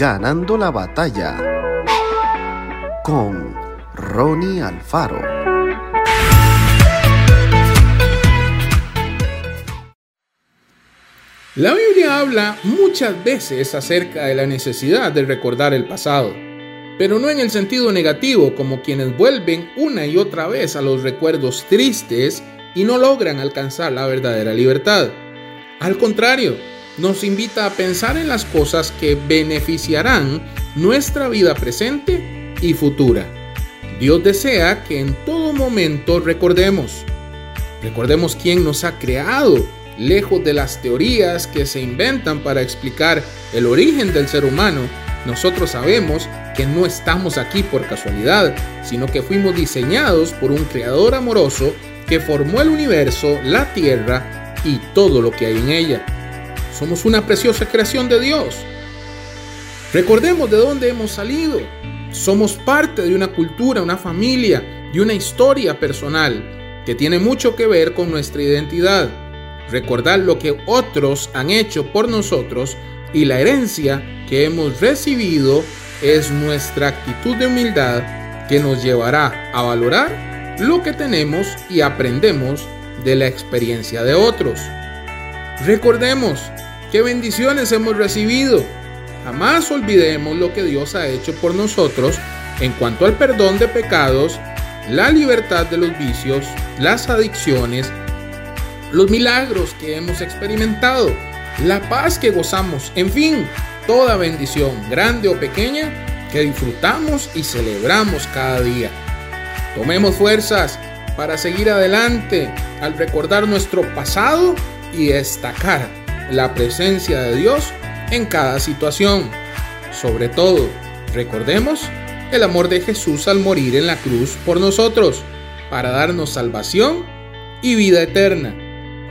Ganando la batalla con Ronnie Alfaro. La Biblia habla muchas veces acerca de la necesidad de recordar el pasado, pero no en el sentido negativo como quienes vuelven una y otra vez a los recuerdos tristes y no logran alcanzar la verdadera libertad. Al contrario, nos invita a pensar en las cosas que beneficiarán nuestra vida presente y futura. Dios desea que en todo momento recordemos. Recordemos quién nos ha creado, lejos de las teorías que se inventan para explicar el origen del ser humano. Nosotros sabemos que no estamos aquí por casualidad, sino que fuimos diseñados por un creador amoroso que formó el universo, la tierra y todo lo que hay en ella. Somos una preciosa creación de Dios. Recordemos de dónde hemos salido. Somos parte de una cultura, una familia y una historia personal que tiene mucho que ver con nuestra identidad. Recordar lo que otros han hecho por nosotros y la herencia que hemos recibido es nuestra actitud de humildad que nos llevará a valorar lo que tenemos y aprendemos de la experiencia de otros. Recordemos qué bendiciones hemos recibido. Jamás olvidemos lo que Dios ha hecho por nosotros en cuanto al perdón de pecados, la libertad de los vicios, las adicciones, los milagros que hemos experimentado, la paz que gozamos, en fin, toda bendición, grande o pequeña, que disfrutamos y celebramos cada día. Tomemos fuerzas para seguir adelante al recordar nuestro pasado y destacar la presencia de Dios en cada situación. Sobre todo, recordemos el amor de Jesús al morir en la cruz por nosotros, para darnos salvación y vida eterna.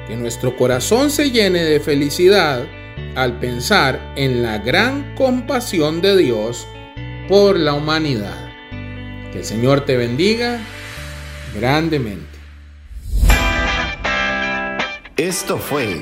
Que nuestro corazón se llene de felicidad al pensar en la gran compasión de Dios por la humanidad. Que el Señor te bendiga grandemente. Esto fue